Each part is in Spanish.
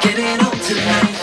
Get it on tonight.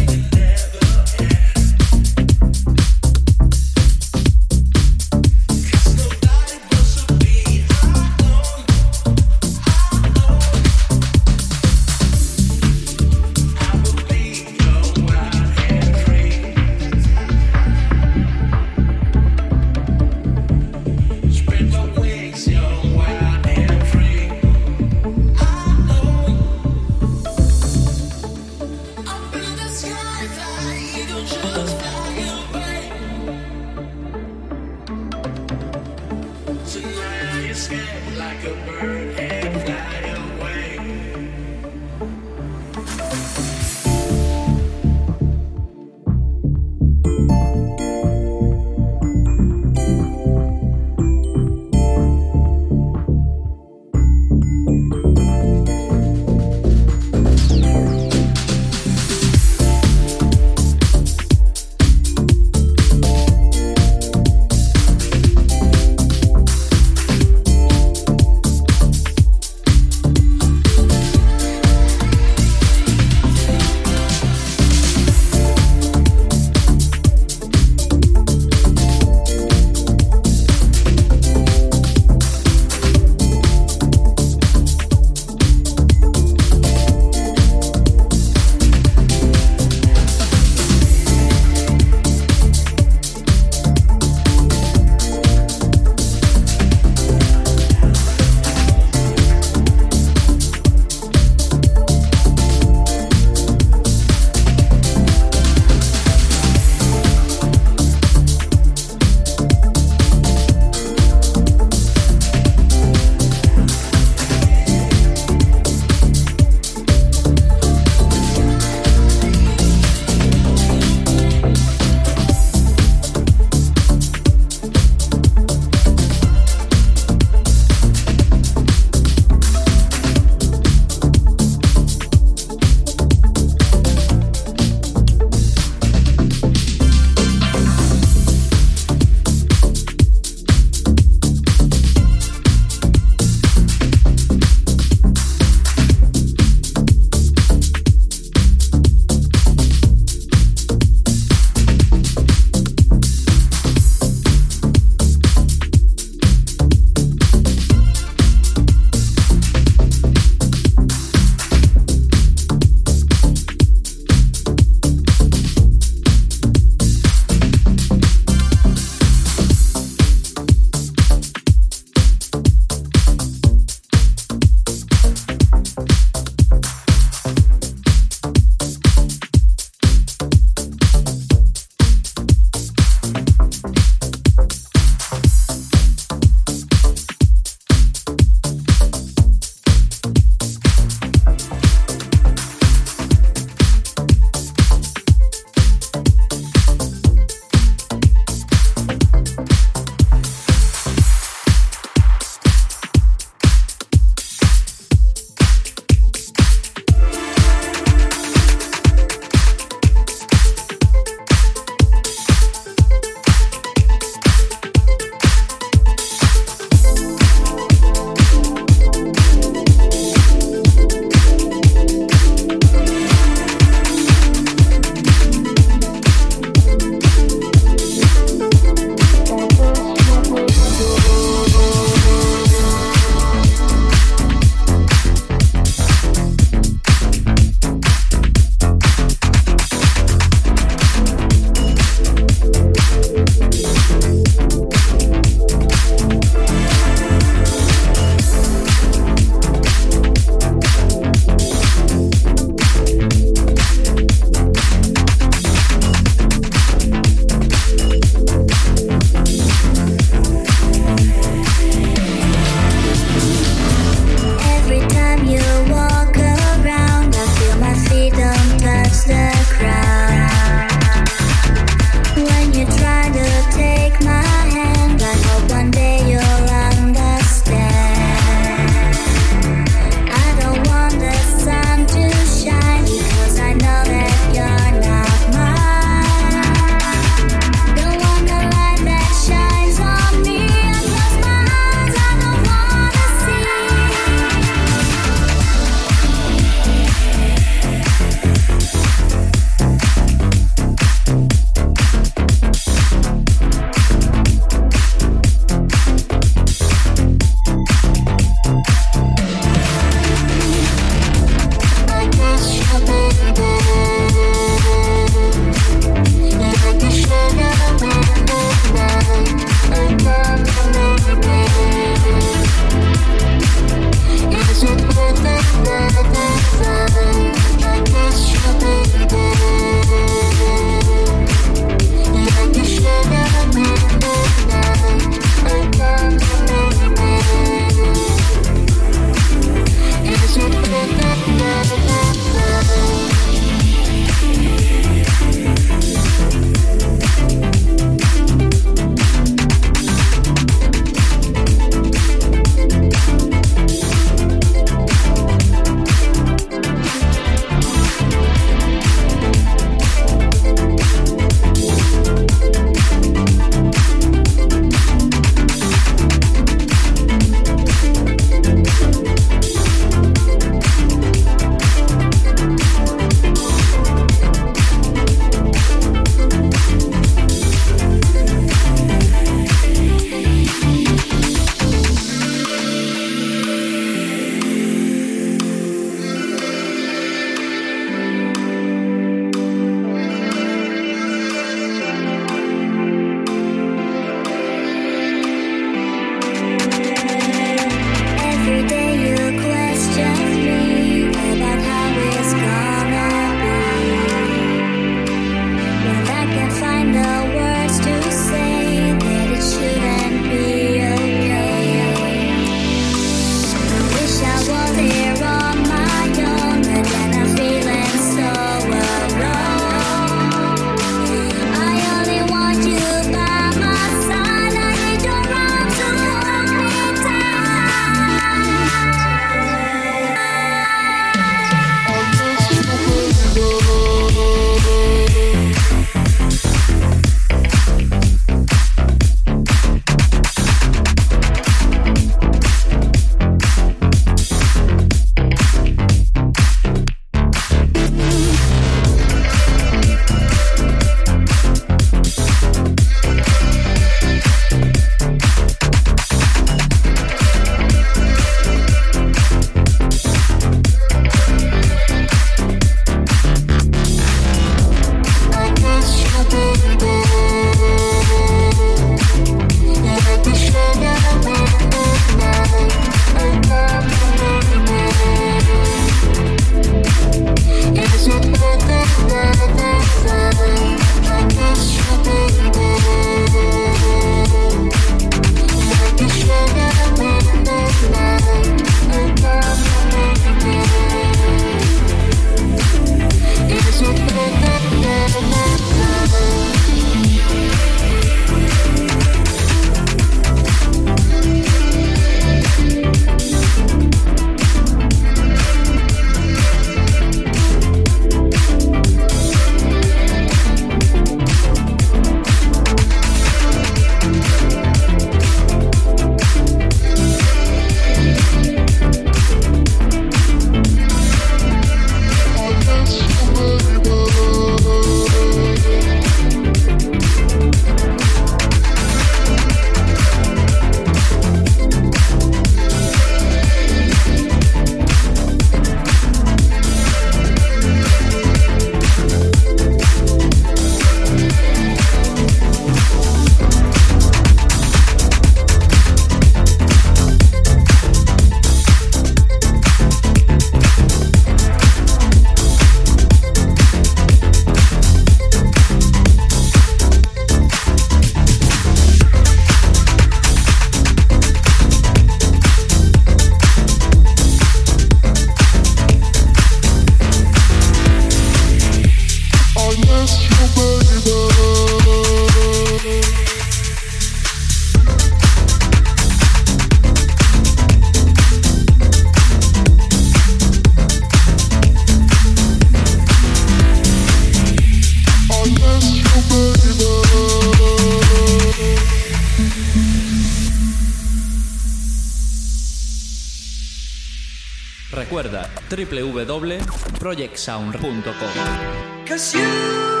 www.projectsound.com.